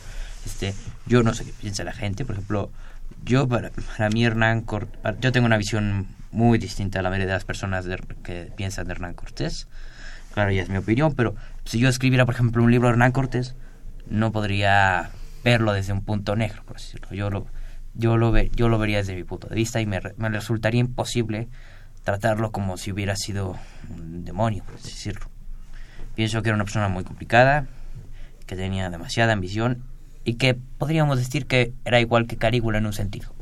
este, yo no sé qué piensa la gente. Por ejemplo, yo para, mí Hernán Cortés, yo tengo una visión muy distinta a la mayoría de las personas que piensan de Hernán Cortés. Claro, ya es mi opinión, pero si yo escribiera, por ejemplo, un libro de Hernán Cortés, no podría verlo desde un punto negro, por decirlo. Yo lo, yo lo, ve, yo lo vería desde mi punto de vista y me, me resultaría imposible tratarlo como si hubiera sido un demonio, por decirlo. Pienso que era una persona muy complicada, que tenía demasiada ambición y que podríamos decir que era igual que Carígula en un sentido.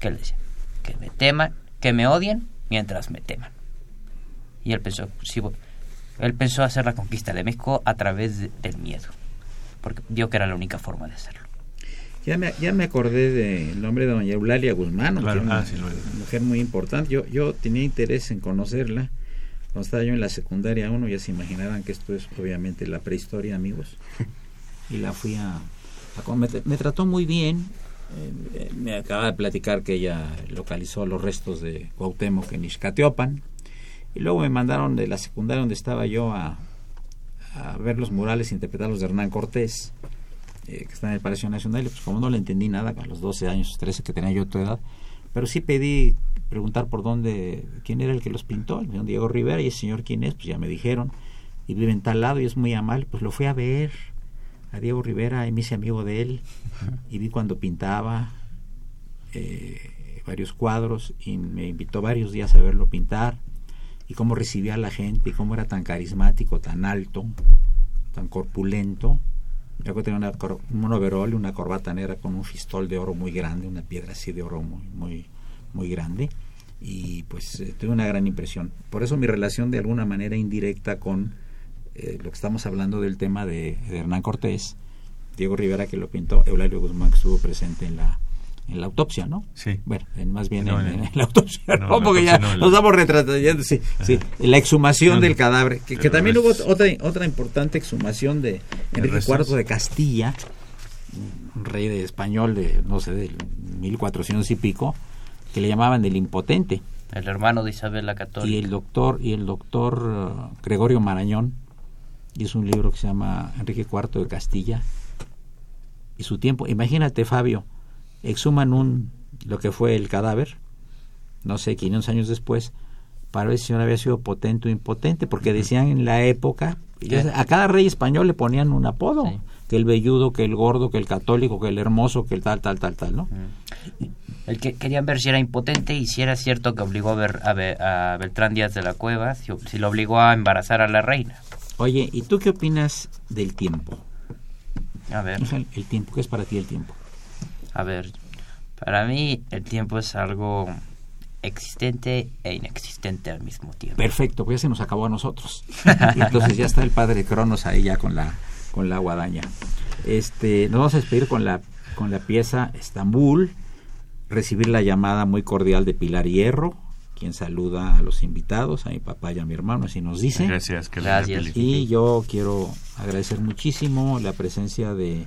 Que él decía, que me teman, que me odien mientras me teman. Y él pensó, sí, él pensó hacer la conquista de México a través del miedo, porque vio que era la única forma de hacerlo. Ya me, ya me acordé del nombre de doña Eulalia Guzmán, una ah, mujer muy importante. Yo, yo tenía interés en conocerla. Cuando estaba yo en la secundaria uno, ya se imaginarán que esto es obviamente la prehistoria, amigos. Y la fui a... me, trató muy bien. Eh, me acaba de platicar que ella localizó los restos de Cuauhtémoc en Ixcateopan. Y luego me mandaron de la secundaria donde estaba yo a, a ver los murales, interpretarlos de Hernán Cortés, eh, que está en el Palacio Nacional, y pues como no le entendí nada a los 12 años, 13 que tenía yo tu edad, pero sí pedí preguntar por dónde, quién era el que los pintó, el señor Diego Rivera, y el señor quién es, pues ya me dijeron, y vive en tal lado y es muy amable, pues lo fui a ver a Diego Rivera y me hice amigo de él, y vi cuando pintaba eh, varios cuadros, y me invitó varios días a verlo pintar, y cómo recibía a la gente, y cómo era tan carismático, tan alto, tan corpulento. Yo tenía una, un overol y una corbata negra con un fistol de oro muy grande, una piedra así de oro muy, muy, muy grande. Y pues eh, tuve una gran impresión. Por eso mi relación de alguna manera indirecta con eh, lo que estamos hablando del tema de, Hernán Cortés, Diego Rivera que lo pintó, Eulalio Guzmán que estuvo presente en la en la autopsia, ¿no? Sí. Bueno, más bien en, la autopsia, no, porque ya nos vamos retratando, sí, sí, la exhumación del cadáver, que, también hubo otra otra importante exhumación de Enrique IV de Castilla, un rey de español de, no sé, del 1400 y pico, que le llamaban del impotente. El hermano de Isabel la Católica. Y el doctor, y el doctor uh, Gregorio Marañón, hizo un libro que se llama Enrique IV de Castilla, y su tiempo, imagínate Fabio, exhuman un, lo que fue el cadáver, no sé, 500 años después, para ver si señor había sido potente o impotente, porque decían en la época, a cada rey español le ponían un apodo, que el velludo, que el gordo, que el católico, que el hermoso, que el tal, tal, tal, tal, ¿no? El que querían ver si era impotente y si era cierto que obligó a, ver, a, Beltrán Díaz de la Cueva, si, si, lo obligó a embarazar a la reina. Oye, ¿y tú qué opinas del tiempo? A ver. El tiempo, ¿qué es para ti el tiempo? A ver, para mí el tiempo es algo existente e inexistente al mismo tiempo. Perfecto, pues ya se nos acabó a nosotros. Entonces ya está el padre Cronos ahí ya con la con la guadaña. Este, nos vamos a despedir con la con la pieza Estambul, recibir la llamada muy cordial de Pilar Hierro, quien saluda a los invitados, a mi papá y a mi hermano, así nos dice. Gracias, que Gracias. Y yo quiero agradecer muchísimo la presencia de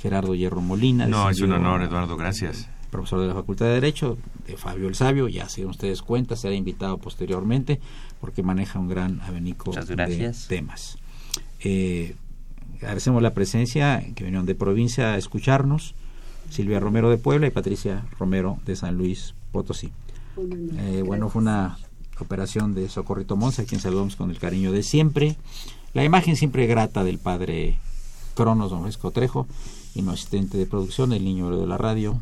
Gerardo Hierro Molina. No, es un honor, Eduardo, gracias. Profesor de la Facultad de Derecho, de Fabio el Sabio, ya se ustedes cuenta, será invitado posteriormente porque maneja un gran abanico de temas. Eh, agradecemos la presencia que vinieron de provincia a escucharnos, Silvia Romero de Puebla y Patricia Romero de San Luis Potosí. Eh, bueno, fue una operación de Socorrito Monza, a quien saludamos con el cariño de siempre. La imagen siempre grata del padre Cronos, don Fresco Trejo asistente de producción, el niño de la radio,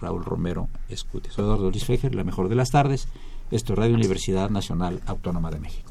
Raúl Romero Escute. Soy Eduardo Luis Fejer, la mejor de las tardes. Esto es Radio Universidad Nacional Autónoma de México.